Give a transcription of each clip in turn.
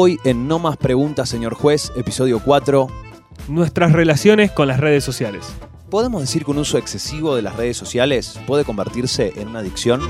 hoy en No Más Preguntas, señor juez, episodio 4. Nuestras relaciones con las redes sociales. ¿Podemos decir que un uso excesivo de las redes sociales puede convertirse en una adicción?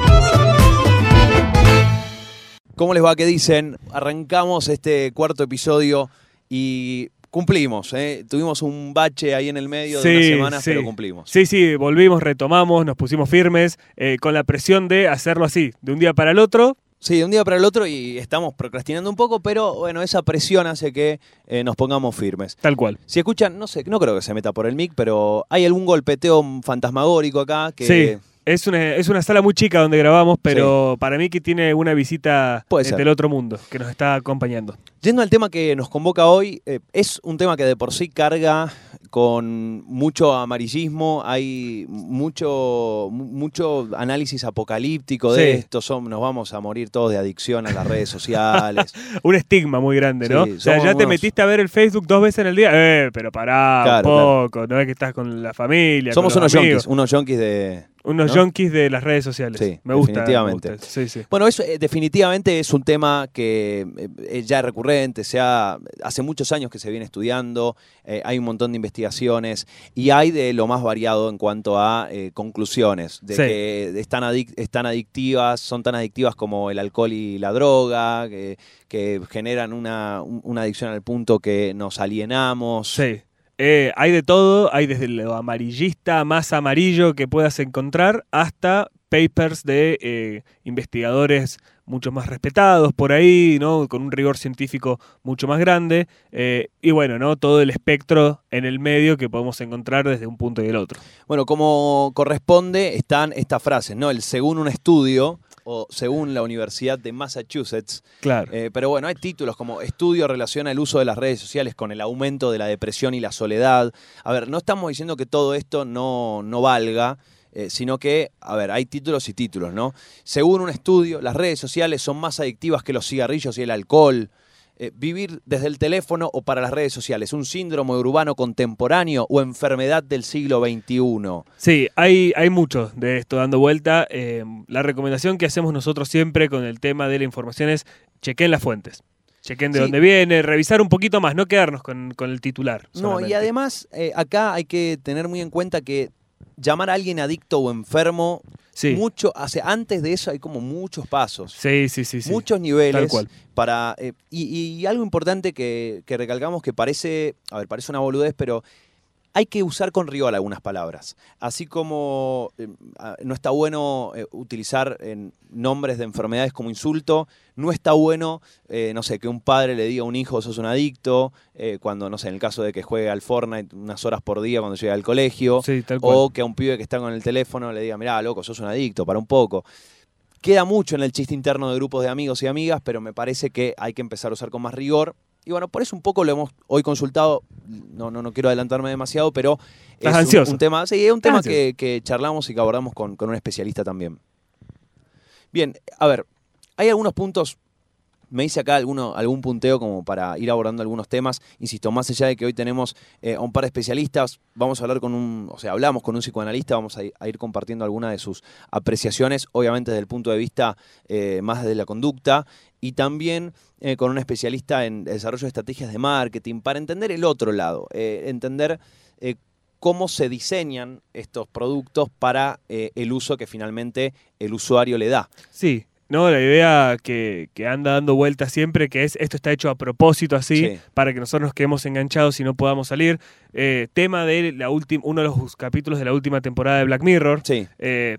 ¿Cómo les va? ¿Qué dicen? Arrancamos este cuarto episodio y cumplimos. ¿eh? Tuvimos un bache ahí en el medio de unas semanas, sí. pero cumplimos. Sí, sí, volvimos, retomamos, nos pusimos firmes, eh, con la presión de hacerlo así, de un día para el otro. Sí, de un día para el otro y estamos procrastinando un poco, pero bueno, esa presión hace que eh, nos pongamos firmes. Tal cual. Si escuchan, no sé, no creo que se meta por el mic, pero hay algún golpeteo fantasmagórico acá que... Sí. Es una, es una sala muy chica donde grabamos, pero para mí que tiene una visita eh, del otro mundo que nos está acompañando. Yendo al tema que nos convoca hoy, eh, es un tema que de por sí carga con mucho amarillismo, hay mucho, mu- mucho análisis apocalíptico de Sí. esto, son, nos vamos a morir todos de adicción a las redes sociales. Un estigma muy grande, ¿no? Sí, o sea, ya te metiste a ver el Facebook dos veces en el día. Eh, pero pará Claro, un poco, no es que estás con la familia. Somos con los unos amigos. yonkis, unos yonkis de... Unos ¿no? de las redes sociales. Sí, me gusta. definitivamente. me gusta. Sí, sí. Bueno, eso eh, definitivamente es un tema que eh, ya es recurrente, se ha- hace muchos años que se viene estudiando, eh, hay un montón de investigaciones y hay de lo más variado en cuanto a conclusiones, de Sí. que están, adic- están adictivas, son tan adictivas como el alcohol y la droga, que, que generan una, un- una adicción al punto que nos alienamos. Sí. Eh, hay de todo, hay desde lo amarillista más amarillo que puedas encontrar hasta papers de eh, investigadores mucho más respetados por ahí, ¿no? Con un rigor científico mucho más grande. eh, y bueno, ¿no? Todo el espectro en el medio que podemos encontrar desde un punto y el otro. Bueno, como corresponde, están estas frases, ¿no? El según un estudio o según la Universidad de Massachusetts, Claro. Eh, pero bueno, hay títulos como Estudio relaciona el uso de las redes sociales con el aumento de la depresión y la soledad. A ver, no estamos diciendo que todo esto no, no valga, eh, sino que, a ver, hay títulos y títulos, ¿no? Según un estudio, las redes sociales son más adictivas que los cigarrillos y el alcohol. Eh, vivir desde el teléfono o para las redes sociales, un síndrome urbano contemporáneo o enfermedad del siglo XXI. Sí, hay, hay mucho de esto dando vuelta. Eh, la recomendación que hacemos nosotros siempre con el tema de la información es chequen las fuentes. Chequen de Sí. dónde viene, revisar un poquito más, no quedarnos con, con el titular. No, y además eh, acá hay que tener muy en cuenta que llamar a alguien adicto o enfermo Sí, mucho, hace, antes de eso hay como muchos pasos, sí, sí, sí. sí. muchos niveles Tal cual. para eh, y, y algo importante que, que recalcamos que parece, a ver, parece una boludez, pero hay que usar con rigor algunas palabras. Así como eh, no está bueno eh, utilizar nombres de enfermedades como insulto, no está bueno, eh, no sé, que un padre le diga a un hijo sos un adicto, cuando, no sé, en el caso de que juegue al Fortnite unas horas por día cuando llega al colegio, Sí, tal cual. o que a un pibe que está con el teléfono le diga, mirá, loco, sos un adicto, para un poco. Queda mucho en el chiste interno de grupos de amigos y amigas, pero me parece que hay que empezar a usar con más rigor. Y bueno, por eso un poco lo hemos hoy consultado, no, no, no quiero adelantarme demasiado, pero es un- ansioso. Un, tema, sí, es un tema que charlamos y que abordamos con, con un especialista también. Bien, a ver, hay algunos puntos me hice acá algún punteo como para ir abordando algunos temas. Insisto, más allá de que hoy tenemos eh, a un par de especialistas, vamos a hablar con un, o sea, hablamos con un psicoanalista, vamos a, ir compartiendo algunas de sus apreciaciones, obviamente desde el punto de vista eh, más de la conducta, y también eh, con un especialista en desarrollo de estrategias de marketing, para entender el otro lado, entender cómo se diseñan estos productos para el uso que finalmente el usuario le da. Sí, no, la idea que, que anda dando vuelta siempre, que es esto está hecho a propósito así, Sí. para que nosotros nos quedemos enganchados y no podamos salir. Eh, tema de la última, uno de los capítulos de la última temporada de Black Mirror. Sí. eh,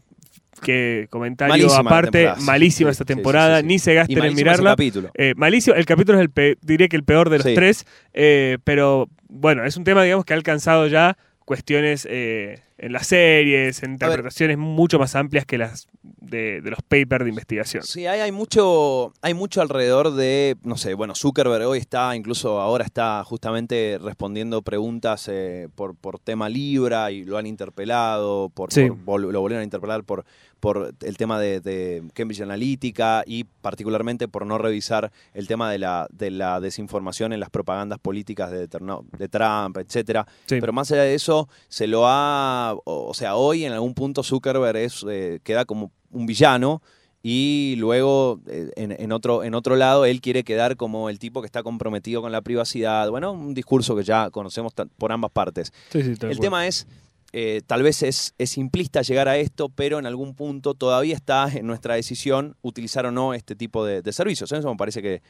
que comentario Malísima aparte, malísima sí, esta temporada, ni se gasten en mirarla. capítulo. Eh, malísimo, el capítulo es el pe- diría que el peor de los tres, eh, pero bueno, es un tema digamos que ha alcanzado ya cuestiones en las series, en interpretaciones mucho más amplias que las de, de los papers de investigación. Sí, hay, hay mucho, hay mucho alrededor de, no sé, bueno, Zuckerberg hoy está, incluso ahora está justamente respondiendo preguntas eh, por, por tema Libra y lo han interpelado, por, Sí. por- vol- lo volvieron a interpelar por, por el tema de, de Cambridge Analytica y particularmente por no revisar el tema de la, de la desinformación en las propagandas políticas de, Trump, etcétera. Sí. Pero más allá de eso, se lo ha. O o sea, hoy en algún punto Zuckerberg es, eh, queda como un villano. y luego eh, en, en otro, en otro lado él quiere quedar como el tipo que está comprometido con la privacidad. Bueno, un discurso que ya conocemos por ambas partes. Sí, sí, El tema es, eh, tal vez es, es simplista llegar a esto, pero en algún punto todavía está en nuestra decisión utilizar o no este tipo de, de servicios. Eso me parece que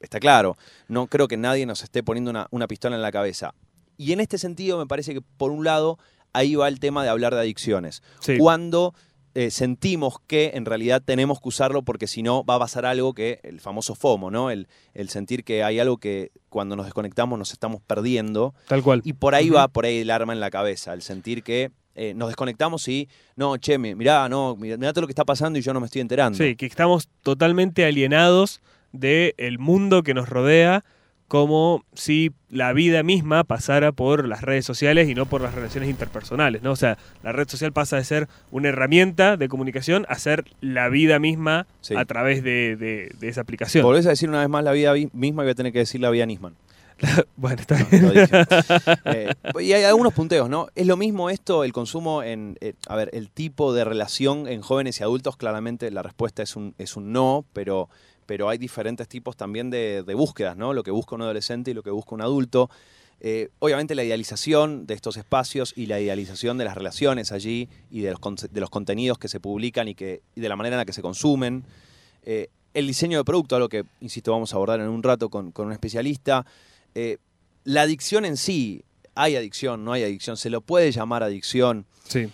está claro. No creo que nadie nos esté poniendo una, una pistola en la cabeza. Y en este sentido me parece que, por un lado, ahí va el tema de hablar de adicciones. Sí. Cuando eh, sentimos que en realidad tenemos que usarlo porque si no va a pasar algo que, el famoso FOMO, ¿no? El, el sentir que hay algo que cuando nos desconectamos nos estamos perdiendo. Tal cual. Y por ahí va, por ahí el arma en la cabeza, el sentir que eh, nos desconectamos y, no, che, mi- mirá, no, mirá, mirá todo lo que está pasando y yo no me estoy enterando. Sí, que estamos totalmente alienados del mundo que nos rodea, como si la vida misma pasara por las redes sociales y no por las relaciones interpersonales, ¿no? O sea, la red social pasa de ser una herramienta de comunicación a ser la vida misma Sí. a través de, de- de esa aplicación. Volvés a decir una vez más la vida vi- misma y voy a tener que decir la vida Nisman. bueno, está bien. Eh, y hay algunos punteos, ¿no? Es lo mismo esto, el consumo en. eh, a ver, el tipo de relación en jóvenes y adultos, claramente la respuesta es un, es un no, pero, pero hay diferentes tipos también de, de búsquedas, ¿no? Lo que busca un adolescente y lo que busca un adulto. Eh, obviamente la idealización de estos espacios y la idealización de las relaciones allí y de los, de los contenidos que se publican y, que, y de la manera en la que se consumen. El diseño de producto, algo que, insisto, vamos a abordar en un rato con, con un especialista. Eh, la adicción en sí, hay adicción, no hay adicción, se lo puede llamar adicción. Sí.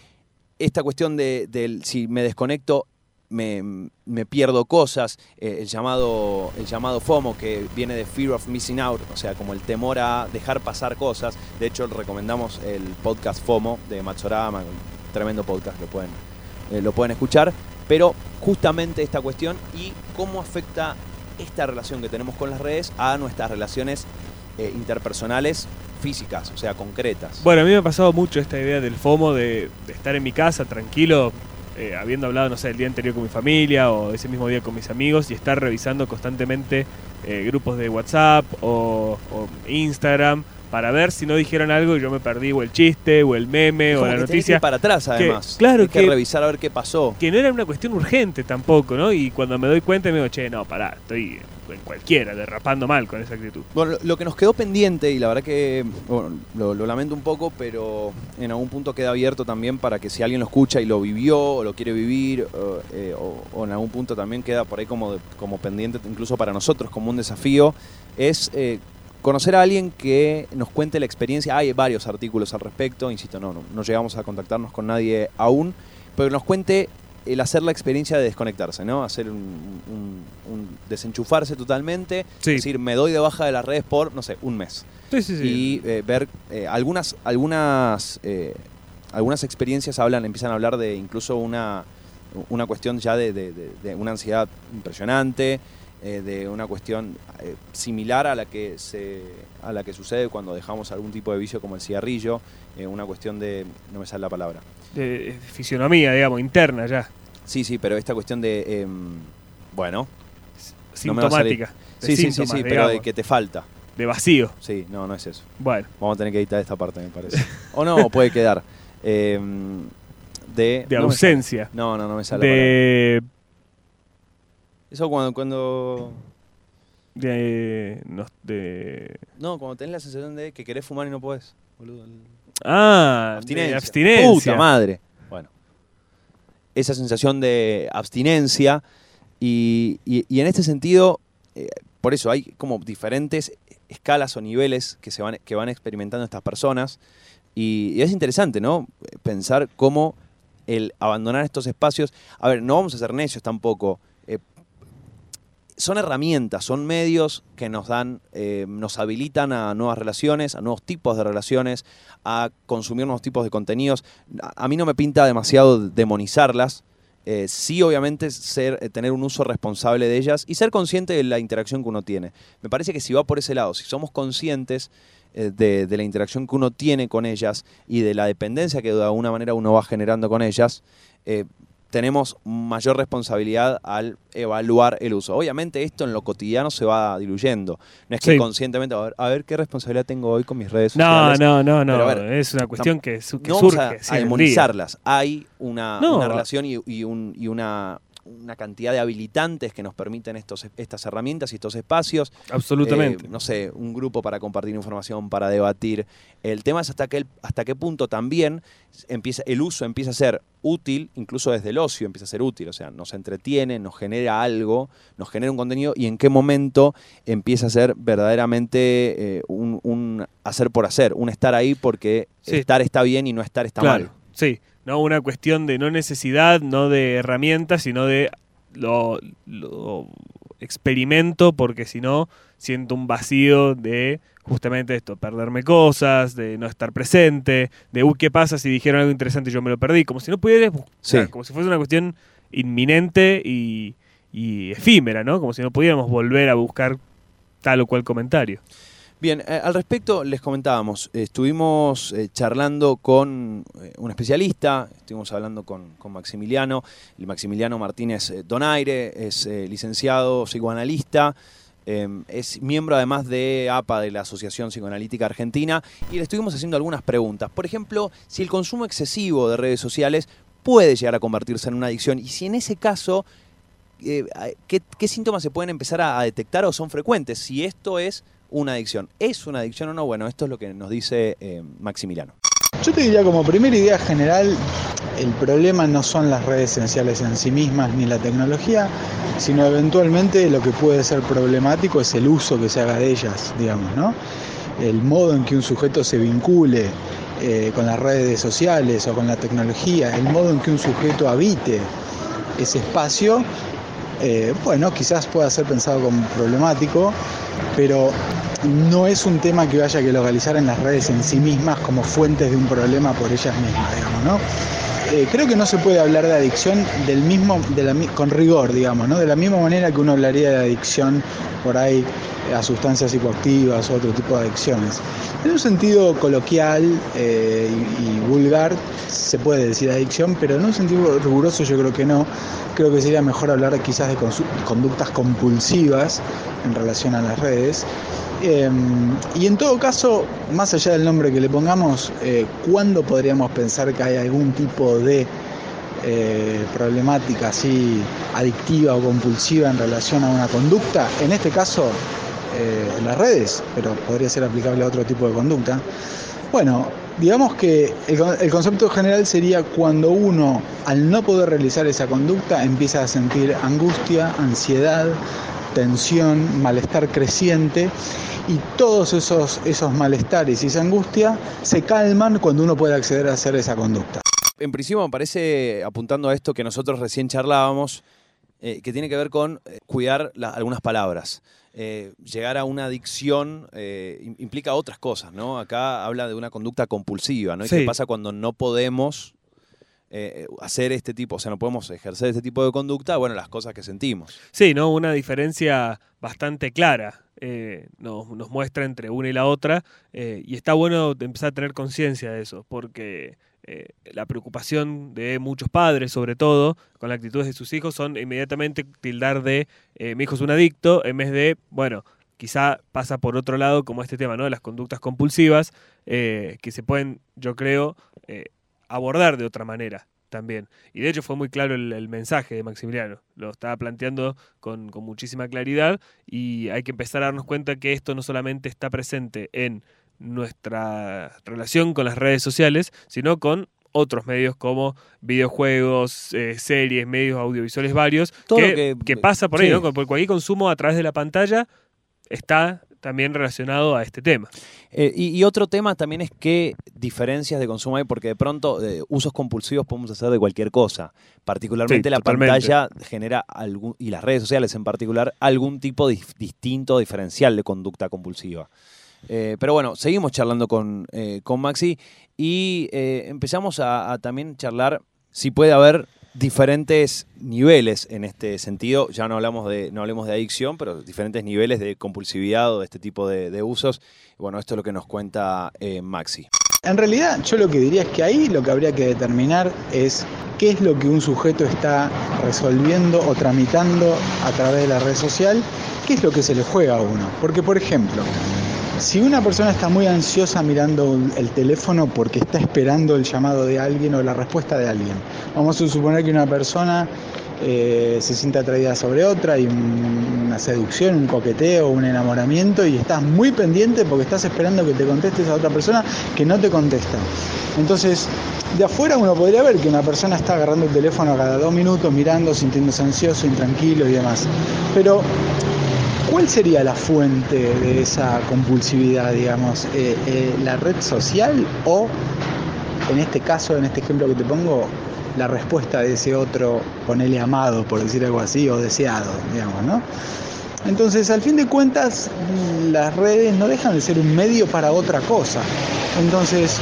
Esta cuestión de, si me desconecto, me, me pierdo cosas, eh, el, llamado, el llamado FOMO, que viene de Fear of Missing Out, o sea, como el temor a dejar pasar cosas. De hecho, recomendamos el podcast FOMO de Machorama, un tremendo podcast, lo pueden, eh, lo pueden escuchar. Pero justamente esta cuestión y cómo afecta esta relación que tenemos con las redes a nuestras relaciones eh, interpersonales físicas, o sea, concretas. Bueno, a mí me ha pasado mucho esta idea del FOMO de, de estar en mi casa tranquilo, eh, habiendo hablado, no sé, el día anterior con mi familia o ese mismo día con mis amigos y estar revisando constantemente eh, grupos de WhatsApp o, o Instagram para ver si no dijeron algo y yo me perdí o el chiste o el meme o la que tenés que ir noticia. para atrás, además. claro Hay que, que- revisar a ver qué pasó. Que no era una cuestión urgente tampoco, ¿no? Y cuando me doy cuenta me digo, che, no, pará, estoy en cualquiera, derrapando mal con esa actitud. Bueno, lo- que nos quedó pendiente, y la verdad que bueno, lo, lamento un poco, pero en algún punto queda abierto también para que si alguien lo escucha y lo vivió o lo quiere vivir, o, eh, en algún punto también queda por ahí como, como pendiente, incluso para nosotros, como un desafío, es eh, conocer a alguien que nos cuente la experiencia. Hay varios artículos al respecto, insisto, no, no, no llegamos a contactarnos con nadie aún, pero nos cuente el hacer la experiencia de desconectarse, ¿no? Hacer un, un- un desenchufarse totalmente, Sí, es decir, me doy de baja de las redes por, no sé, un mes. sí, sí. sí. Y eh, ver eh, algunas, algunas, eh, algunas experiencias hablan, empiezan a hablar de incluso una, una cuestión ya de, de- de- de una ansiedad impresionante, eh, de una cuestión eh, similar a la que se a la que sucede cuando dejamos algún tipo de vicio como el cigarrillo, eh, una cuestión de no me sale la palabra. de fisionomía, digamos, interna ya, Sí, sí, pero esta cuestión de em, bueno, sintomática. sí, sí, sí, sí, pero de que te falta. de vacío. Sí, no, no es eso. Bueno, Vamos a tener que editar esta parte, me parece. o no, puede quedar. Eh, de de ausencia. no, no, no me sale. De, Eso cuando, cuando. de, no, de. No, cuando tenés la sensación de que querés fumar y no podés. Boludo. Ah, Abstinencia. de abstinencia. Puta madre. Esa sensación de abstinencia. Y, y- y en este sentido, eh, por eso hay como diferentes escalas o niveles que, se van, que van experimentando estas personas. Y, y es interesante, ¿no? Pensar cómo el abandonar estos espacios. A ver, no vamos a ser necios tampoco. Son herramientas, son medios que nos dan, eh, nos habilitan a nuevas relaciones, a nuevos tipos de relaciones, a consumir nuevos tipos de contenidos. A, mí no me pinta demasiado demonizarlas. Eh, sí, obviamente, ser, eh, tener un uso responsable de ellas y ser consciente de la interacción que uno tiene. Me parece que si va por ese lado, si somos conscientes eh, de, la interacción que uno tiene con ellas y de la dependencia que de alguna manera uno va generando con ellas, tenemos mayor responsabilidad al evaluar el uso. Obviamente esto en lo cotidiano se va diluyendo. No es que Sí. conscientemente, a ver, a ver qué responsabilidad tengo hoy con mis redes No, sociales. no, no, no. Ver, es una cuestión que, su- que no vamos surge. a, sí, a demonizarlas. Hay una, No, relación y, y un- y una una cantidad de habilitantes que nos permiten estos, estas herramientas y estos espacios. Absolutamente. Eh, no sé, un grupo para compartir información, para debatir. El tema es hasta qué, hasta qué punto también empieza, el uso empieza a ser útil, incluso desde el ocio empieza a ser útil, o sea, nos entretiene, nos genera algo, nos genera un contenido y en qué momento empieza a ser verdaderamente eh, un, hacer por hacer, un estar ahí porque estar está bien y no estar está mal. Sí, no una cuestión de no necesidad, no de herramientas, sino de lo, experimento porque si no siento un vacío de justamente esto, perderme cosas, de no estar presente, de, uy, ¿qué pasa si dijeron algo interesante y yo me lo perdí? Como si no pudieras buscar, como si fuese una cuestión inminente y, y efímera, ¿no? Como si no pudiéramos volver a buscar tal o cual comentario. Bien, eh, al respecto les comentábamos, estuvimos eh, charlando con eh, un especialista, estuvimos hablando con, Maximiliano, el Maximiliano Martínez Donaire, es licenciado psicoanalista, es miembro además de APA, de la Asociación Psicoanalítica Argentina, y le estuvimos haciendo algunas preguntas. Por ejemplo, si el consumo excesivo de redes sociales puede llegar a convertirse en una adicción, y si en ese caso, ¿qué, síntomas se pueden empezar a detectar o son frecuentes? Si esto es una adicción. ¿Es una adicción o no? Bueno, esto es lo que nos dice eh, Maximiliano. Yo te diría como primera idea general, el problema no son las redes esenciales en sí mismas ni la tecnología, sino eventualmente lo que puede ser problemático es el uso que se haga de ellas, digamos, ¿no? El modo en que un sujeto se vincule eh, con las redes sociales o con la tecnología, el modo en que un sujeto habite ese espacio, eh, bueno, quizás pueda ser pensado como problemático, pero no es un tema que haya que localizar en las redes en sí mismas como fuentes de un problema por ellas mismas, digamos, ¿no? Eh, creo que no se puede hablar de adicción del mismo, con rigor, digamos, ¿no? De la misma manera que uno hablaría de adicción por ahí a sustancias psicoactivas o otro tipo de adicciones. En un sentido coloquial eh, y, vulgar se puede decir adicción, pero en un sentido riguroso yo creo que no. Creo que sería mejor hablar quizás de conductas compulsivas en relación a las redes. Em, y en todo caso, más allá del nombre que le pongamos, eh, ¿cuándo podríamos pensar que hay algún tipo de eh, problemática así adictiva o compulsiva en relación a una conducta? En este caso, eh, en las redes, pero podría ser aplicable a otro tipo de conducta. Bueno, digamos que el, concepto general sería cuando uno, al no poder realizar esa conducta, empieza a sentir angustia, ansiedad, tensión, malestar creciente y todos esos, esos malestares y esa angustia se calman cuando uno puede acceder a hacer esa conducta. En principio me parece, apuntando a esto que nosotros recién charlábamos, eh, que tiene que ver con eh, cuidar algunas palabras. Eh, llegar a una adicción eh, implica otras cosas, ¿no? Acá habla de una conducta compulsiva, ¿no? ¿Y qué pasa cuando no podemos eh, hacer este tipo, o sea, no podemos ejercer este tipo de conducta? Bueno, las cosas que sentimos. Sí, ¿no? Una diferencia bastante clara. nos, nos, muestra entre una y la otra y está bueno empezar a tener conciencia de eso porque eh, la preocupación de muchos padres, sobre todo, con las actitudes de sus hijos, son inmediatamente tildar de eh, mi hijo es un adicto, en vez de, bueno, quizá pasa por otro lado como este tema, ¿no? De las conductas compulsivas, eh, que se pueden, yo creo, abordar de otra manera también. Y de hecho fue muy claro el, mensaje de Maximiliano, lo estaba planteando con, con muchísima claridad y hay que empezar a darnos cuenta que esto no solamente está presente en nuestra relación con las redes sociales, sino con otros medios como videojuegos, eh, series, medios audiovisuales varios, que, pasa por ahí, ¿no? Porque cualquier consumo a través de la pantalla está también relacionado a este tema. Eh, y, otro tema también es qué diferencias de consumo hay, porque de pronto eh, usos compulsivos podemos hacer de cualquier cosa. Particularmente la pantalla genera, algún, y las redes sociales en particular, algún tipo de distinto, diferencial de conducta compulsiva. Eh, pero bueno, seguimos charlando con, eh, con Maxi y empezamos a, también charlar si puede haber diferentes niveles en este sentido. Ya no hablamos de, no hablemos de adicción, pero diferentes niveles de compulsividad o de este tipo de, usos. bueno, esto es lo que nos cuenta Maxi. En realidad, yo lo que diría es que ahí lo que habría que determinar es qué es lo que un sujeto está resolviendo o tramitando a través de la red social, qué es lo que se le juega a uno. Porque, por ejemplo, si una persona está muy ansiosa mirando el teléfono porque está esperando el llamado de alguien o la respuesta de alguien, vamos a suponer que una persona eh, se siente atraída sobre otra, hay una seducción, un coqueteo, un enamoramiento y estás muy pendiente porque estás esperando que te conteste esa otra persona que no te contesta. Entonces, de afuera uno podría ver que una persona está agarrando el teléfono cada dos minutos, mirando, sintiéndose ansioso, intranquilo y demás. Pero, ¿cuál sería la fuente de esa compulsividad, digamos? Eh, eh, ¿La red social o, en este caso, en este ejemplo que te pongo, la respuesta de ese otro, ponele amado, por decir algo así, o deseado, digamos, ¿no? Entonces, al fin de cuentas, las redes no dejan de ser un medio para otra cosa. Entonces,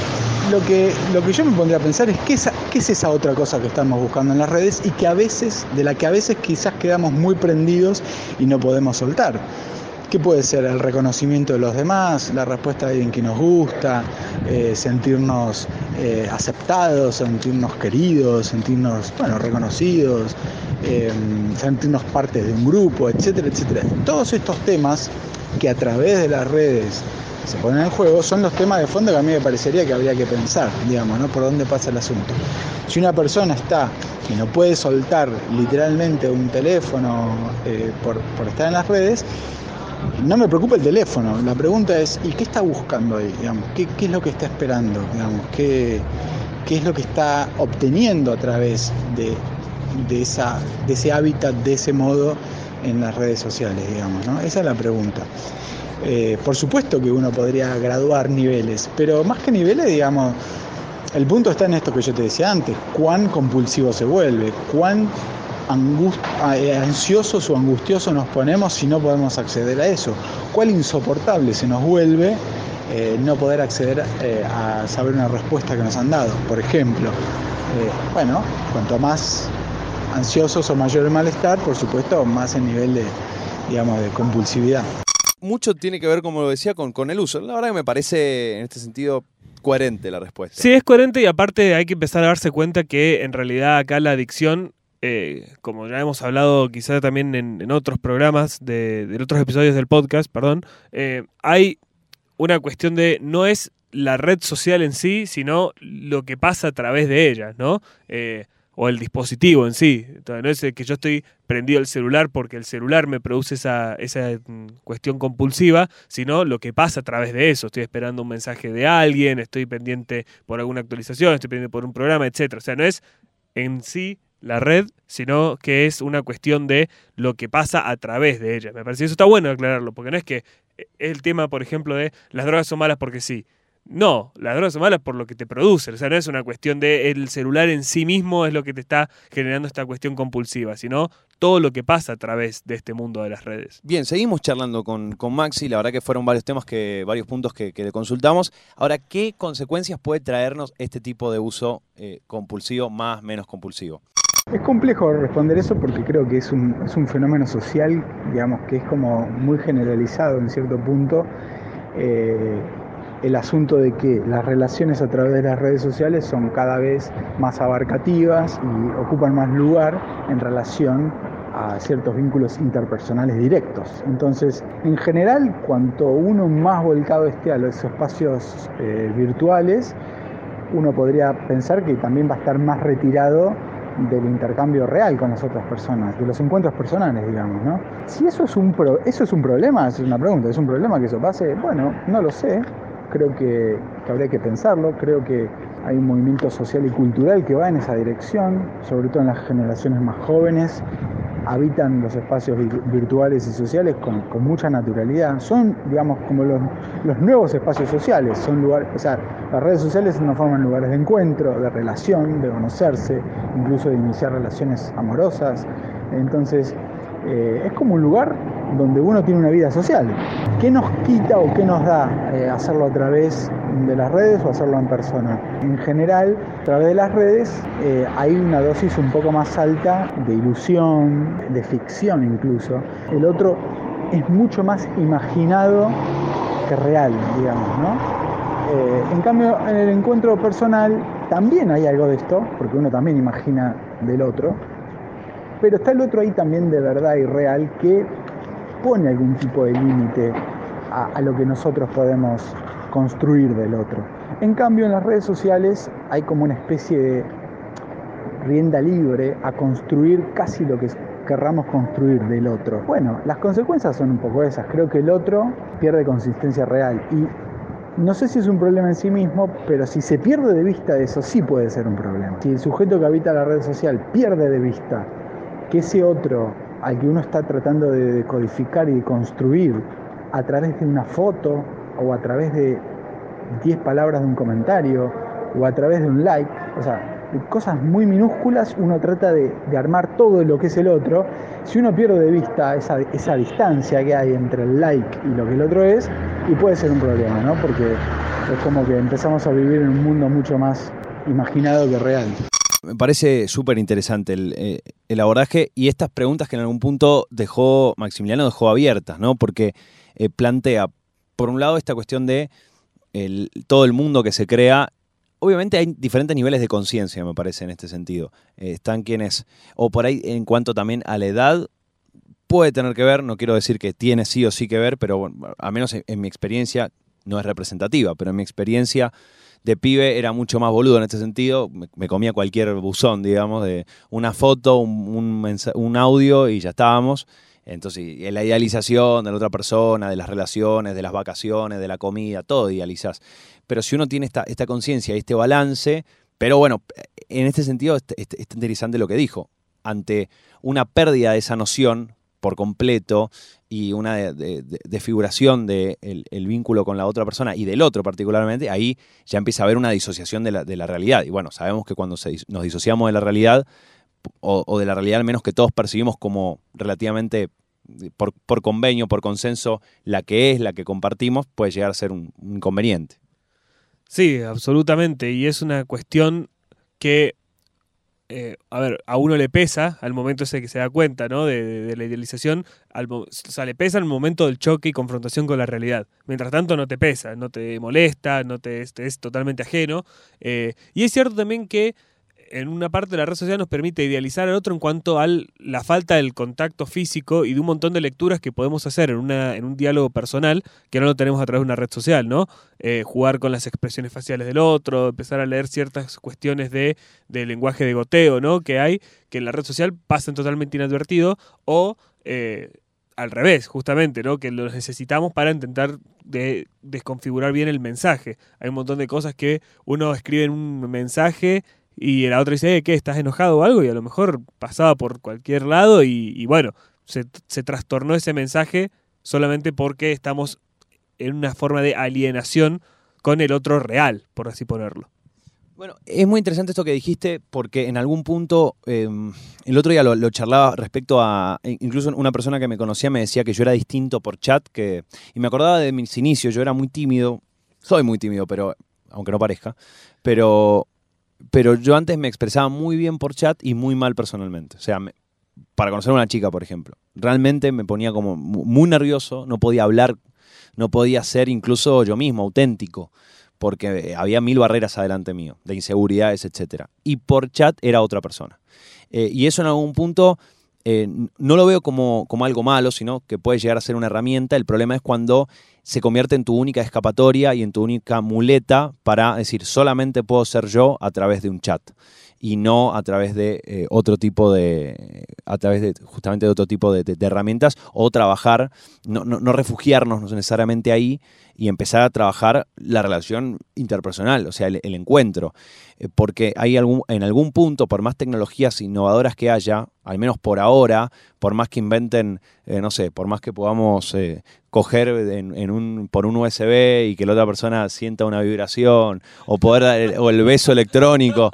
lo que, lo que yo me pondría a pensar es qué, es esa otra cosa que estamos buscando en las redes y que a veces, de la que a veces quizás quedamos muy prendidos y no podemos soltar. ¿Qué puede ser? El reconocimiento de los demás, la respuesta de alguien que nos gusta, eh, sentirnos eh, aceptados, sentirnos queridos, sentirnos bueno, reconocidos, eh, sentirnos parte de un grupo, etcétera, etcétera. Todos estos temas que a través de las redes se ponen en juego son los temas de fondo que a mí me parecería que habría que pensar, digamos, ¿no? Por dónde pasa el asunto. Si una persona está y no puede soltar literalmente un teléfono por, por estar en las redes, no me preocupa el teléfono. La pregunta es, ¿y qué está buscando ahí? Digamos? ¿Qué, es lo que está esperando? Digamos? ¿Qué, ¿Qué, es lo que está obteniendo a través de, de, esa, de ese hábitat, de ese modo en las redes sociales? Digamos, ¿no? Esa es la pregunta. Eh, por supuesto que uno podría graduar niveles, pero más que niveles, digamos, el punto está en esto que yo te decía antes, cuán compulsivo se vuelve, cuán eh, ansiosos o angustiosos nos ponemos si no podemos acceder a eso. Cuál insoportable se nos vuelve eh, no poder acceder a saber una respuesta que nos han dado. Por ejemplo, bueno, cuanto más ansiosos o mayor el malestar, por supuesto, más el nivel de, digamos, de compulsividad. Mucho tiene que ver, como lo decía, con, con el uso. La verdad que me parece, en este sentido, coherente la respuesta. Sí, es coherente y aparte hay que empezar a darse cuenta que en realidad acá la adicción eh, como ya hemos hablado quizá también en, otros programas, de, otros episodios del podcast, perdón, eh, hay una cuestión de no es la red social en sí, sino lo que pasa a través de ella, ¿no? Eh, o el dispositivo en sí. Entonces, no es que yo estoy prendido el celular porque el celular me produce esa, esa mm, cuestión compulsiva, sino lo que pasa a través de eso. Estoy esperando un mensaje de alguien, estoy pendiente por alguna actualización, estoy pendiente por un programa, etc. O sea, no es en sí la red, sino que es una cuestión de lo que pasa a través de ella. Me parece que eso está bueno aclararlo, porque no es que es el tema, por ejemplo, de las drogas son malas porque sí. No, las drogas son malas por lo que te producen. O sea, no es una cuestión de el celular en sí mismo es lo que te está generando esta cuestión compulsiva, sino todo lo que pasa a través de este mundo de las redes. Bien, seguimos charlando con, con Maxi. La verdad que fueron varios temas, que, varios puntos que, le consultamos. Ahora, ¿qué consecuencias puede traernos este tipo de uso eh, compulsivo más menos compulsivo? Es complejo responder eso porque creo que es un, es un fenómeno social, digamos, que es como muy generalizado en cierto punto. Eh, el asunto de que las relaciones a través de las redes sociales son cada vez más abarcativas y ocupan más lugar en relación a ciertos vínculos interpersonales directos. Entonces, en general, cuanto uno más volcado esté a los espacios eh, virtuales, uno podría pensar que también va a estar más retirado del intercambio real con las otras personas, de los encuentros personales, digamos, ¿no? Si eso es un eso es un problema, es una pregunta, es un problema que eso pase, bueno, no lo sé, creo que, habría que pensarlo, creo que hay un movimiento social y cultural que va en esa dirección, sobre todo en las generaciones más jóvenes, habitan los espacios virtuales y sociales con, mucha naturalidad. Son, digamos, como los, nuevos espacios sociales. Son lugares, o sea, las redes sociales no forman lugares de encuentro, de relación, de conocerse, incluso de iniciar relaciones amorosas. Entonces, eh, es como un lugar donde uno tiene una vida social. ¿Qué nos quita o qué nos da eh, hacerlo a través de las redes o hacerlo en persona? En general, a través de las redes eh, hay una dosis un poco más alta de ilusión, de ficción incluso. El otro es mucho más imaginado que real, digamos, ¿no? en cambio, en el encuentro personal también hay algo de esto, porque uno también imagina del otro, pero está el otro ahí también de verdad y real que pone algún tipo de límite a, lo que nosotros podemos construir del otro. En cambio, en las redes sociales hay como una especie de, rienda libre a construir casi lo que querramos construir del otro. Bueno, las consecuencias son un poco esas. Creo que el otro pierde consistencia real y no sé si es un problema en sí mismo, pero si se pierde de vista eso, sí puede ser un problema. Si el sujeto que habita la red social pierde de vista que ese otro al que uno está tratando de codificar y de construir a través de una foto o a través de 10 palabras de un comentario o a través de un like, o sea, cosas muy minúsculas uno trata de, armar todo lo que es el otro. Si uno pierde de vista esa, esa distancia que hay entre el like y lo que el otro es, y puede ser un problema, ¿no? Porque es como que empezamos a vivir en un mundo mucho más imaginado que real. Me parece súper interesante el, eh, abordaje y estas preguntas que en algún punto dejó Maximiliano dejó abiertas, ¿no? Porque eh, plantea, por un lado, esta cuestión de todo el mundo que se crea obviamente hay diferentes niveles de conciencia, me parece, en este sentido. Eh, están quienes, o por ahí en cuanto también a la edad, puede tener que ver, no quiero decir que tiene sí o sí que ver, pero bueno, a menos en, mi experiencia, no es representativa, pero en mi experiencia de pibe era mucho más boludo en este sentido, me, comía cualquier buzón, digamos, de una foto, un, audio y ya estábamos. Entonces, la idealización de la otra persona, de las relaciones, de las vacaciones, de la comida, todo idealizas. Pero si uno tiene esta, esta conciencia y este balance, pero bueno, en este sentido es, interesante lo que dijo. Ante una pérdida de esa noción por completo y una desfiguración del de, el vínculo con la otra persona y del otro particularmente, ahí ya empieza a haber una disociación de la, realidad. Y bueno, sabemos que cuando nos disociamos de la realidad, o, de la realidad al menos que todos percibimos como relativamente por, convenio, por consenso, la que es, la que compartimos, puede llegar a ser un, inconveniente. Sí, absolutamente. Y es una cuestión que, eh, a ver, a uno le pesa al momento ese que se da cuenta, ¿no? De, la idealización, al, o sea, le pesa el momento del choque y confrontación con la realidad. Mientras tanto, no te pesa, no te molesta, no te, es totalmente ajeno. Eh, y es cierto también que en una parte de la red social nos permite idealizar al otro en cuanto a la falta del contacto físico y de un montón de lecturas que podemos hacer en, una, en un diálogo personal que no lo tenemos a través de una red social, ¿no? Eh, jugar con las expresiones faciales del otro, empezar a leer ciertas cuestiones de, lenguaje de goteo, ¿no? Que hay, que en la red social pasan totalmente inadvertido o... Eh, al revés, justamente, ¿no? Que lo necesitamos para intentar de desconfigurar bien el mensaje. Hay un montón de cosas que uno escribe en un mensaje y la otra dice, eh, ¿qué? ¿Estás enojado o algo? Y a lo mejor pasaba por cualquier lado y, bueno, se, se, trastornó ese mensaje solamente porque estamos en una forma de alienación con el otro real, por así ponerlo. Bueno, es muy interesante esto que dijiste porque en algún punto, em, el otro día lo, charlaba respecto a, e incluso una persona que me conocía me decía que yo era distinto por chat, que, y me acordaba de mis inicios, yo era muy tímido, soy muy tímido, pero aunque no parezca, pero pero yo antes me expresaba muy bien por chat y muy mal personalmente. O sea, para conocer a una chica, por ejemplo. Realmente me ponía como muy nervioso, no podía hablar, no podía ser incluso yo mismo, auténtico, porque había mil barreras adelante mío, de inseguridades, etc. Y por chat era otra persona. Eh, y eso en algún punto eh, no lo veo como, como algo malo, sino que puede llegar a ser una herramienta. El problema es cuando se convierte en tu única escapatoria y en tu única muleta para decir solamente puedo ser yo a través de un chat y no a través de eh, otro tipo de, a través de justamente de otro tipo de, herramientas o trabajar, no, no, refugiarnos necesariamente ahí y empezar a trabajar la relación interpersonal, o sea, el, encuentro. Eh, porque hay algún, en algún punto, por más tecnologías innovadoras que haya, al menos por ahora, por más que inventen, eh, no sé, por más que podamos coger en, un, por un USB y que la otra persona sienta una vibración, o poder o el beso electrónico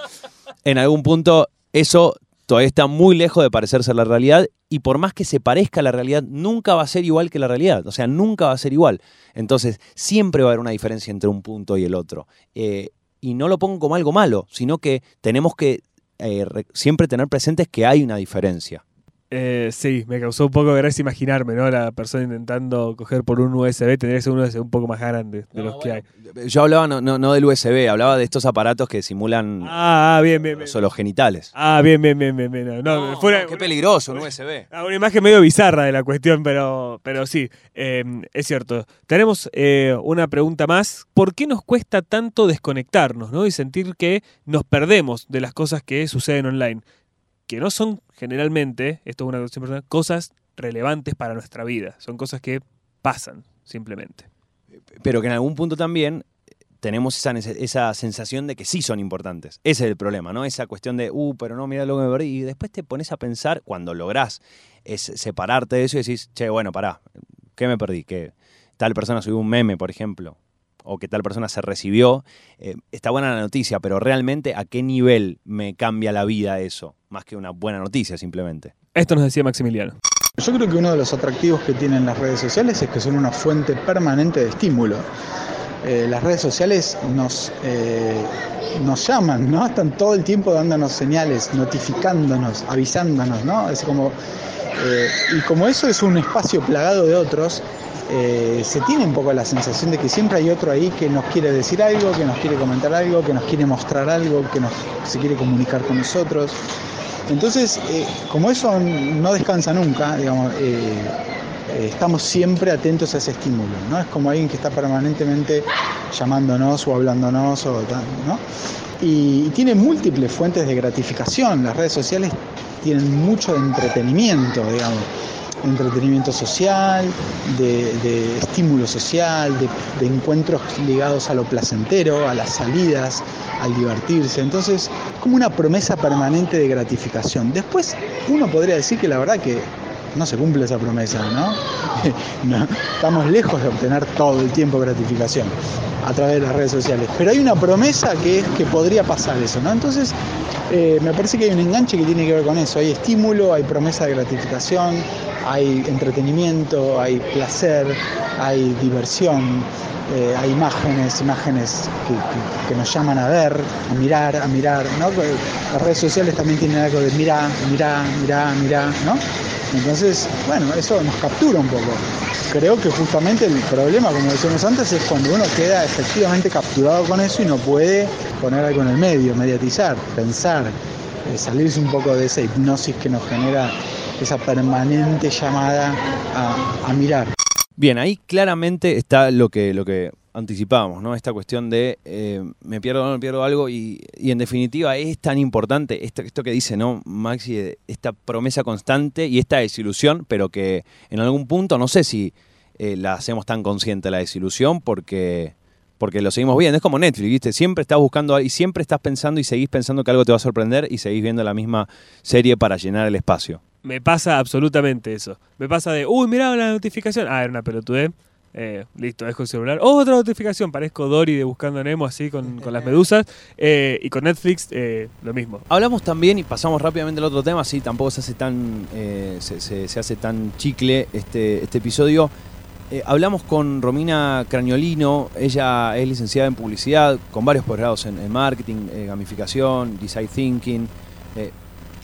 en algún punto eso todavía está muy lejos de parecerse a la realidad y por más que se parezca a la realidad, nunca va a ser igual que la realidad. O sea, nunca va a ser igual. Entonces, siempre va a haber una diferencia entre un punto y el otro. Eh, y no lo pongo como algo malo, sino que tenemos que eh, siempre tener presentes que hay una diferencia. Eh, sí, me causó un poco de gracia imaginarme, ¿no? La persona intentando coger por un USB, tendría que ser un USB un poco más grande de los que hay. Yo hablaba no, no, no del USB, hablaba de estos aparatos que simulan Ah, ah, bien, bien, bien. solo los genitales. Ah, bien, bien, bien, bien. bien. No, qué peligroso un USB. Ah, una imagen medio bizarra de la cuestión, pero, pero sí, eh, es cierto. Tenemos eh, una pregunta más. ¿Por qué nos cuesta tanto desconectarnos ¿no? y sentir que nos perdemos de las cosas que suceden online? Que no son generalmente, esto es una cuestión personal, cosas relevantes para nuestra vida. Son cosas que pasan, simplemente. Pero que en algún punto también tenemos esa, esa sensación de que sí son importantes. Ese es el problema, ¿no? Esa cuestión de, uh, pero no, mira lo que me perdí. Y después te pones a pensar, cuando lográs es separarte de eso y decís, che, bueno, pará, ¿qué me perdí? Que tal persona subió un meme, por ejemplo, o que tal persona se recibió. Eh, está buena la noticia, pero realmente a qué nivel me cambia la vida eso, más que una buena noticia simplemente. Esto nos decía Maximiliano. Yo creo que uno de los atractivos que tienen las redes sociales es que son una fuente permanente de estímulo. Eh, las redes sociales nos, eh, nos llaman, ¿no? Están todo el tiempo dándonos señales, notificándonos, avisándonos, ¿no? Es como, eh, y como eso es un espacio plagado de otros, eh, se tiene un poco la sensación de que siempre hay otro ahí que nos quiere decir algo, que nos quiere comentar algo, que nos quiere mostrar algo, que se quiere comunicar con nosotros. Entonces, eh, como eso no descansa nunca, digamos, estamos siempre atentos a ese estímulo, ¿no? Es como alguien que está permanentemente llamándonos o hablándonos, o, ¿no? Y, tiene múltiples fuentes de gratificación. Las redes sociales tienen mucho de entretenimiento, digamos, entretenimiento social, de, estímulo social, de encuentros ligados a lo placentero, a las salidas, al divertirse. Entonces, como una promesa permanente de gratificación. Después, uno podría decir que la verdad que no se cumple esa promesa, ¿no? Estamos lejos de obtener todo el tiempo gratificación a través de las redes sociales. Pero hay una promesa que es que podría pasar eso, ¿no? Entonces, eh, me parece que hay un enganche que tiene que ver con eso. Hay estímulo, hay promesa de gratificación, hay entretenimiento, hay placer, hay diversión, eh, hay imágenes, imágenes que, que- nos llaman a ver, a mirar, a mirar, ¿no? Las redes sociales también tienen algo de mirá, mirá, mirá, mirá, ¿no? Entonces, bueno, eso nos captura un poco. Creo que justamente el problema, como decíamos antes, es cuando uno queda efectivamente capturado con eso y no puede poner algo en el medio, mediatizar, pensar, eh, salirse un poco de esa hipnosis que nos genera esa permanente llamada a, a mirar. Bien, ahí claramente está lo que, lo que anticipábamos, ¿no? Esta cuestión de eh, me pierdo o no me pierdo algo y, en definitiva es tan importante esto, que dice, ¿no? Maxi, esta promesa constante y esta desilusión, pero que en algún punto no sé si eh, la hacemos tan consciente la desilusión porque, porque lo seguimos viendo. Es como Netflix, ¿viste? Siempre estás buscando y siempre estás pensando y seguís pensando que algo te va a sorprender y seguís viendo la misma serie para llenar el espacio. Me pasa absolutamente eso. Me pasa de, uy, mirá la notificación. Ah, era una pelotudez. Listo, dejo el celular. Oh, otra notificación. Parezco Dory de Buscando Nemo así con, con las medusas. Eh, y con Netflix, eh, lo mismo. Hablamos también, y pasamos rápidamente al otro tema, sí, tampoco se hace tan, eh, se, hace tan chicle este, este episodio. Eh, hablamos con Romina Crañolino, ella es licenciada en publicidad, con varios posgrados en, marketing, eh, gamificación, design thinking, eh,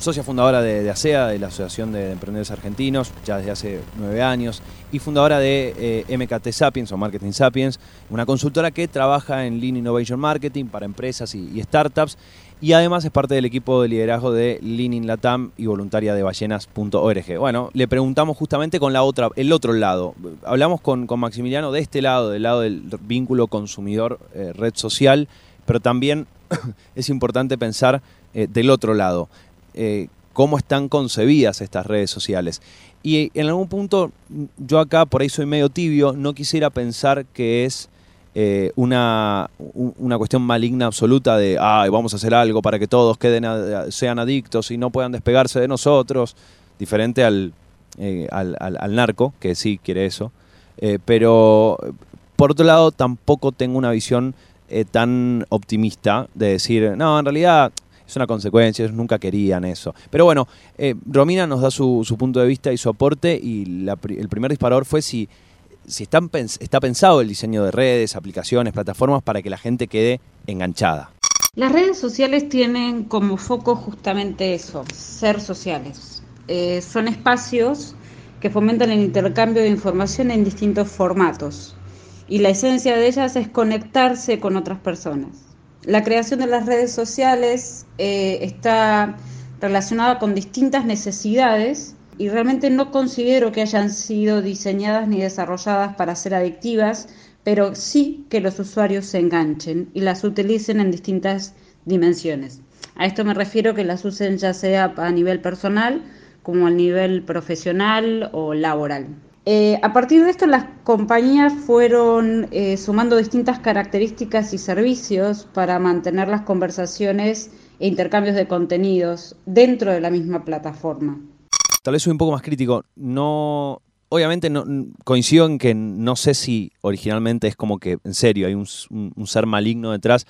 socia fundadora de, de ASEA, de la Asociación de Emprendedores Argentinos, ya desde hace nueve años, y fundadora de eh, MKT Sapiens o Marketing Sapiens, una consultora que trabaja en Lean Innovation Marketing para empresas y, startups, y además es parte del equipo de liderazgo de Lean in Latam y voluntaria de ballenas.org. Bueno, le preguntamos justamente con la otra, el otro lado. Hablamos con, Maximiliano de este lado, del lado del vínculo consumidor-red social, pero también es importante pensar eh, del otro lado, eh, cómo están concebidas estas redes sociales. Y en algún punto, yo acá por ahí soy medio tibio, no quisiera pensar que es eh, una, un- una cuestión maligna absoluta de, ay, vamos a hacer algo para que todos queden sean adictos y no puedan despegarse de nosotros, diferente al, eh, al, al- al narco, que sí quiere eso. Eh, pero, por otro lado, tampoco tengo una visión tan optimista de decir, no, en realidad es una consecuencia, ellos nunca querían eso. Pero bueno, eh, Romina nos da su, punto de vista y su aporte y la el primer disparador fue si, si están está pensado el diseño de redes, aplicaciones, plataformas para que la gente quede enganchada. Las redes sociales tienen como foco justamente eso, ser sociales. eh, son espacios que fomentan el intercambio de información en distintos formatos y la esencia de ellas es conectarse con otras personas. La creación de las redes sociales eh, está relacionada con distintas necesidades y realmente no considero que hayan sido diseñadas ni desarrolladas para ser adictivas, pero sí que los usuarios se enganchen y las utilicen en distintas dimensiones. A esto me refiero que las usen ya sea a nivel personal como a nivel profesional o laboral. Eh, a partir de esto, las compañías fueron eh, sumando distintas características y servicios para mantener las conversaciones e intercambios de contenidos dentro de la misma plataforma. Tal vez soy un poco más crítico. No, obviamente no, coincido en que no sé si originalmente es como que, en serio, hay un, ser maligno detrás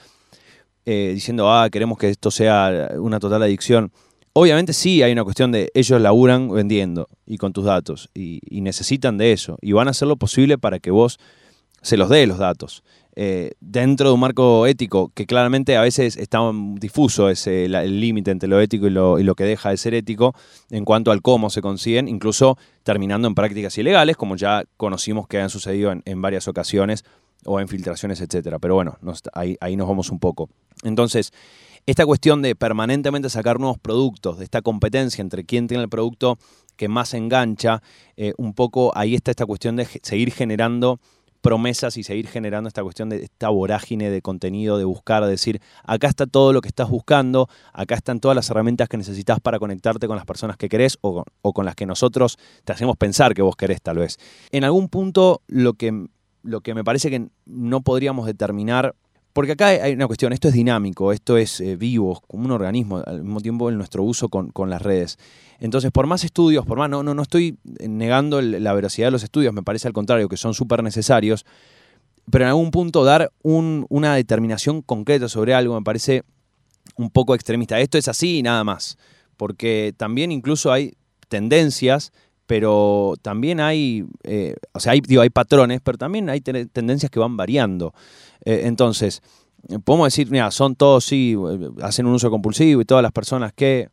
eh, diciendo, ah, queremos que esto sea una total adicción. Obviamente sí hay una cuestión de ellos laburan vendiendo y con tus datos y, necesitan de eso y van a hacer lo posible para que vos se los dé los datos. Eh, dentro de un marco ético que claramente a veces está difuso ese, el límite entre lo ético y lo, y lo, que deja de ser ético en cuanto al cómo se consiguen, incluso terminando en prácticas ilegales, como ya conocimos que han sucedido en, varias ocasiones o en filtraciones, etcétera. Pero bueno, ahí, ahí nos vamos un poco. Entonces, esta cuestión de permanentemente sacar nuevos productos, de esta competencia entre quién tiene el producto que más engancha, eh, un poco ahí está esta cuestión de seguir generando promesas y seguir generando esta cuestión de esta vorágine de contenido, de buscar, de decir, acá está todo lo que estás buscando, acá están todas las herramientas que necesitas para conectarte con las personas que querés o, o con las que nosotros te hacemos pensar que vos querés tal vez. En algún punto lo que, lo que me parece que no podríamos determinar porque acá hay una cuestión, esto es dinámico, esto es eh, vivo, como un organismo, al mismo tiempo en nuestro uso con, las redes. Entonces, por más estudios, por más, no, no, no estoy negando la veracidad de los estudios, me parece al contrario, que son súper necesarios, pero en algún punto dar una determinación concreta sobre algo me parece un poco extremista. Esto es así y nada más, porque también incluso hay tendencias pero también hay, eh, o sea, hay, digo, hay patrones, pero también hay tendencias que van variando. Eh, entonces, podemos decir, mira, son todos, sí, eh, hacen un uso compulsivo y todas las personas que...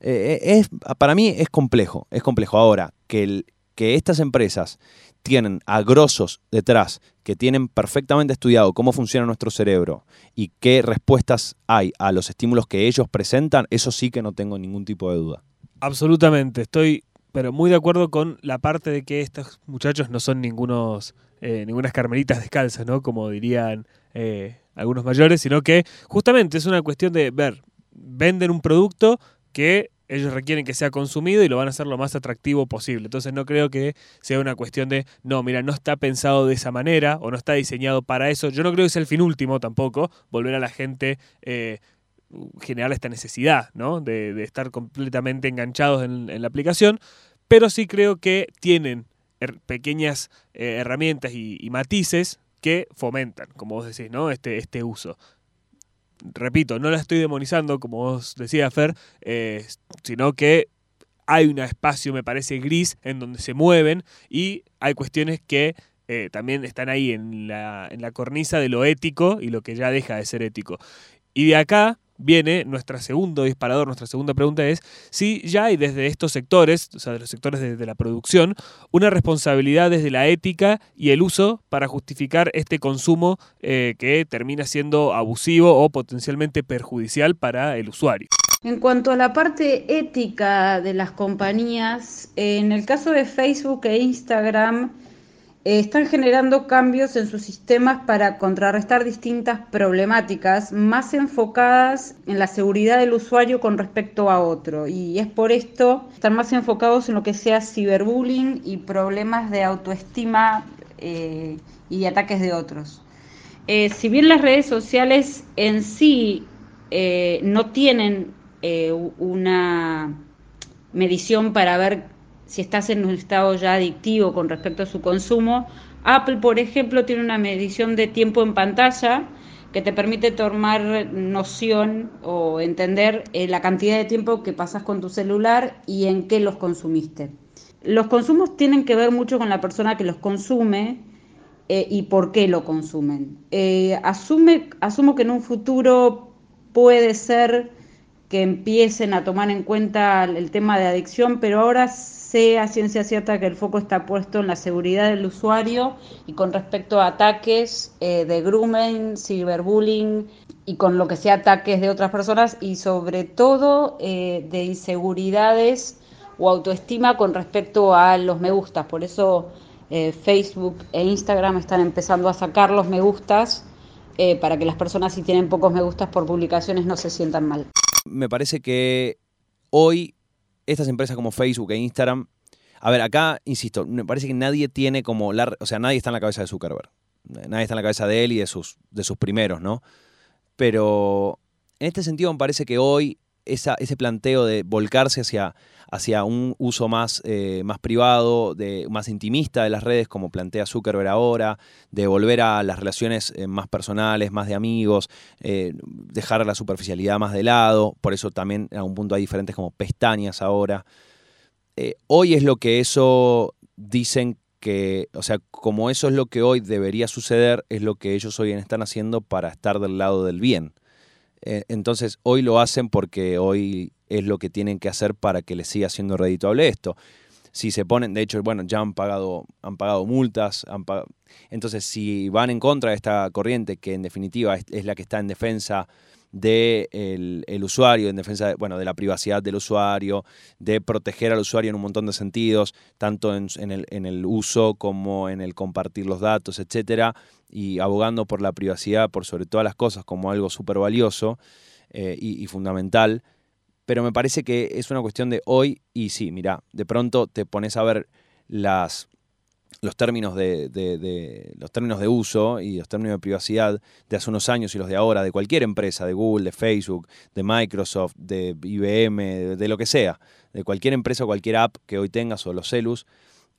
es, para mí es complejo, es complejo. Ahora, que, el, que estas empresas tienen a grosos detrás que tienen perfectamente estudiado cómo funciona nuestro cerebro y qué respuestas hay a los estímulos que ellos presentan, eso sí que no tengo ningún tipo de duda. Absolutamente, estoy pero muy de acuerdo con la parte de que estos muchachos no son ningunos, eh, ningunas carmelitas descalzas, ¿no? Como dirían eh, algunos mayores, sino que justamente es una cuestión de ver, venden un producto que ellos requieren que sea consumido y lo van a hacer lo más atractivo posible. Entonces no creo que sea una cuestión de, no, mira, no está pensado de esa manera o no está diseñado para eso. Yo no creo que sea el fin último tampoco, volver a la gente eh, generar esta necesidad, ¿no? De, estar completamente enganchados en, la aplicación, pero sí creo que tienen pequeñas eh, herramientas y, matices que fomentan, como vos decís, ¿no? Este, este uso. Repito, no la estoy demonizando, como vos decías, Fer, eh, sino que hay un espacio, me parece, gris en donde se mueven y hay cuestiones que eh, también están ahí en la, en la cornisa de lo ético y lo que ya deja de ser ético. Y de acá viene nuestro segundo disparador, nuestra segunda pregunta es si ya hay desde estos sectores, o sea, de los sectores de, la producción, una responsabilidad desde la ética y el uso para justificar este consumo eh, que termina siendo abusivo o potencialmente perjudicial para el usuario. En cuanto a la parte ética de las compañías, en el caso de Facebook e Instagram, están generando cambios en sus sistemas para contrarrestar distintas problemáticas más enfocadas en la seguridad del usuario con respecto a otro. Y es por esto están más enfocados en lo que sea ciberbullying y problemas de autoestima eh, y ataques de otros. Eh, si bien las redes sociales en sí no tienen una medición para ver si estás en un estado ya adictivo con respecto a su consumo. Apple, por ejemplo, tiene una medición de tiempo en pantalla que te permite tomar noción o entender eh, la cantidad de tiempo que pasas con tu celular y en qué los consumiste. Los consumos tienen que ver mucho con la persona que los consume eh, y por qué lo consumen. Eh, asume, asumo que en un futuro puede ser que empiecen a tomar en cuenta el tema de adicción, pero ahora sé a ciencia cierta que el foco está puesto en la seguridad del usuario y con respecto a ataques eh, de grooming, cyberbullying y con lo que sea ataques de otras personas y sobre todo eh, de inseguridades o autoestima con respecto a los me gustas. Por eso eh, Facebook e Instagram están empezando a sacar los me gustas para que las personas si tienen pocos me gustas por publicaciones no se sientan mal me parece que hoy estas empresas como Facebook e Instagram, a ver, acá, insisto, me parece que nadie tiene como, la, o sea, nadie está en la cabeza de Zuckerberg, nadie está en la cabeza de él y de sus, de sus primeros, ¿no? Pero en este sentido me parece que hoy ese planteo de volcarse hacia, hacia un uso más, eh, más privado, de, más intimista de las redes, como plantea Zuckerberg ahora, de volver a las relaciones eh, más personales, más de amigos, eh, dejar la superficialidad más de lado, por eso también a un punto hay diferentes como pestañas ahora. hoy es lo que eso dicen que, o sea, como eso es lo que hoy debería suceder, es lo que ellos hoy están haciendo para estar del lado del bien. Eh, entonces, hoy lo hacen porque hoy es lo que tienen que hacer para que les siga siendo redituable esto. Si se ponen, de hecho, bueno, ya han pagado, han pagado multas, entonces si van en contra de esta corriente, que en definitiva es la que está en defensa de el usuario, en defensa de, bueno, de la privacidad del usuario, de proteger al usuario en un montón de sentidos, tanto en, el, en el, uso como en el compartir los datos, etcétera, y abogando por la privacidad por sobre todas las cosas como algo súper valioso eh, y, y fundamental. Pero me parece que es una cuestión de hoy y sí, mira, de pronto te pones a ver las los términos de, los términos de uso y los términos de privacidad de hace unos años y los de ahora de cualquier empresa, de Google, de Facebook, de Microsoft, de IBM, de, lo que sea, de cualquier empresa o cualquier app que hoy tengas o los celus,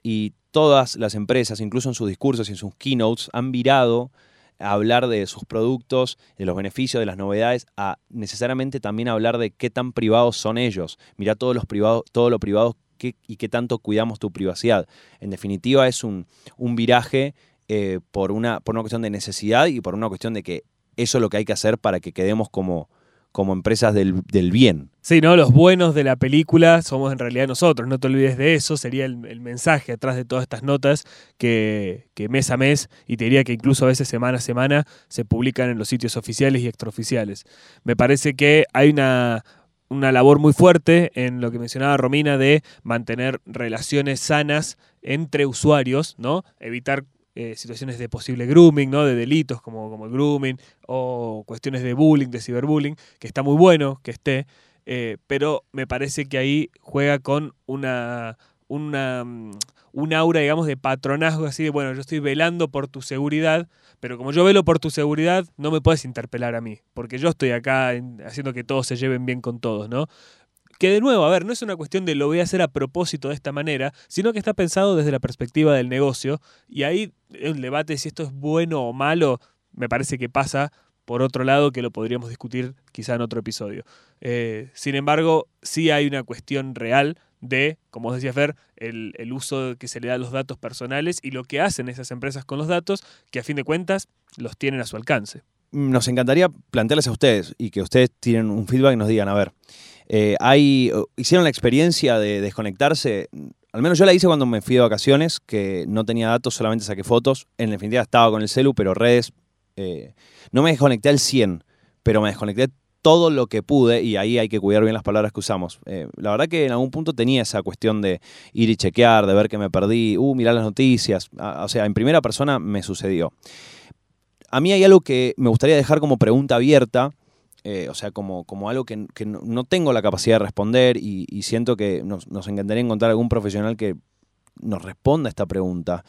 y todas las empresas, incluso en sus discursos y en sus keynotes, han virado a hablar de sus productos, de los beneficios, de las novedades, a necesariamente también hablar de qué tan privados son ellos. Mira todos los privados, todo lo privados y qué tanto cuidamos tu privacidad. En definitiva, es un, viraje eh, por, una, por una cuestión de necesidad y por una cuestión de que eso es lo que hay que hacer para que quedemos como, como empresas del, bien. Sí, ¿no? Los buenos de la película somos en realidad nosotros, no te olvides de eso, sería el, mensaje atrás de todas estas notas que, que, mes a mes, y te diría que incluso a veces semana a semana, se publican en los sitios oficiales y extraoficiales. Me parece que hay una, una labor muy fuerte en lo que mencionaba Romina de mantener relaciones sanas entre usuarios, ¿no? Evitar eh, situaciones de posible grooming, ¿no? De delitos como, como el grooming o cuestiones de bullying, de ciberbullying, que está muy bueno que esté, eh, pero me parece que ahí juega con una, una, un aura, digamos, de patronazgo, así de, bueno, yo estoy velando por tu seguridad, pero como yo velo por tu seguridad, no me puedes interpelar a mí, porque yo estoy acá haciendo que todos se lleven bien con todos, ¿no? Que de nuevo, a ver, no es una cuestión de lo voy a hacer a propósito de esta manera, sino que está pensado desde la perspectiva del negocio, y ahí el debate si esto es bueno o malo, me parece que pasa por otro lado que lo podríamos discutir quizá en otro episodio. Eh, sin embargo, sí hay una cuestión real de, como decía Fer, el, el, uso que se le da a los datos personales y lo que hacen esas empresas con los datos, que a fin de cuentas los tienen a su alcance. Nos encantaría plantearles a ustedes y que ustedes tienen un feedback y nos digan, a ver, eh, hicieron la experiencia de desconectarse, al menos yo la hice cuando me fui de vacaciones, que no tenía datos, solamente saqué fotos, en definitiva estaba con el celu, pero redes, eh, no me desconecté al 100, pero me desconecté todo lo que pude, y ahí hay que cuidar bien las palabras que usamos. Eh, la verdad que en algún punto tenía esa cuestión de ir y chequear, de ver que me perdí, uh, mirar las noticias, o sea, en primera persona me sucedió. A mí hay algo que me gustaría dejar como pregunta abierta, eh, o sea, como, como algo que, no tengo la capacidad de responder y, siento que nos, nos encantaría encontrar algún profesional que nos responda a esta pregunta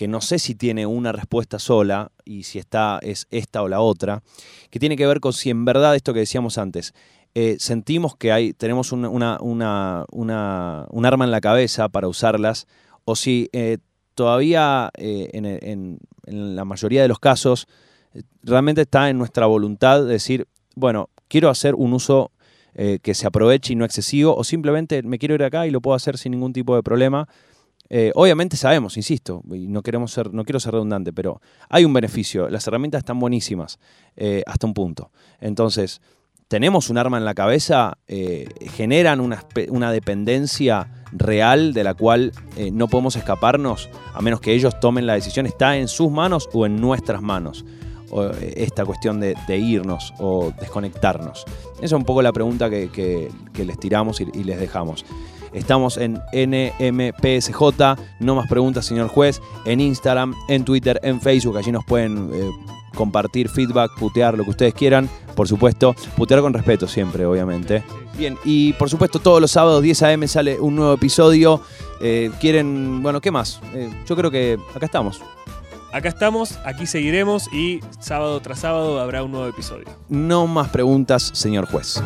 que no sé si tiene una respuesta sola y si está es esta o la otra, que tiene que ver con si en verdad esto que decíamos antes, eh, sentimos que hay, tenemos una, una, un arma en la cabeza para usarlas, o si eh, todavía eh, en, la mayoría de los casos realmente está en nuestra voluntad decir, bueno, quiero hacer un uso que se aproveche y no excesivo, o simplemente me quiero ir acá y lo puedo hacer sin ningún tipo de problema eh, obviamente sabemos, insisto, y no, ser, quiero ser redundante, pero hay un beneficio. Las herramientas están buenísimas eh, hasta un punto. Entonces, tenemos un arma en la cabeza, eh, generan una, dependencia real de la cual no podemos escaparnos a menos que ellos tomen la decisión. ¿Está en sus manos o en nuestras manos? esta cuestión de, irnos o desconectarnos. Esa es un poco la pregunta que, les tiramos y, les dejamos. Estamos en NMPSJ, no más preguntas, señor juez, en Instagram, en Twitter, en Facebook, allí nos pueden eh, compartir feedback, putear, lo que ustedes quieran, por supuesto, putear con respeto siempre, obviamente. Bien, y por supuesto todos los sábados 10 a.m. sale un nuevo episodio. Eh, quieren, bueno, ¿qué más? Eh, yo creo que acá estamos. Acá estamos, aquí seguiremos y sábado tras sábado habrá un nuevo episodio. No más preguntas, señor juez.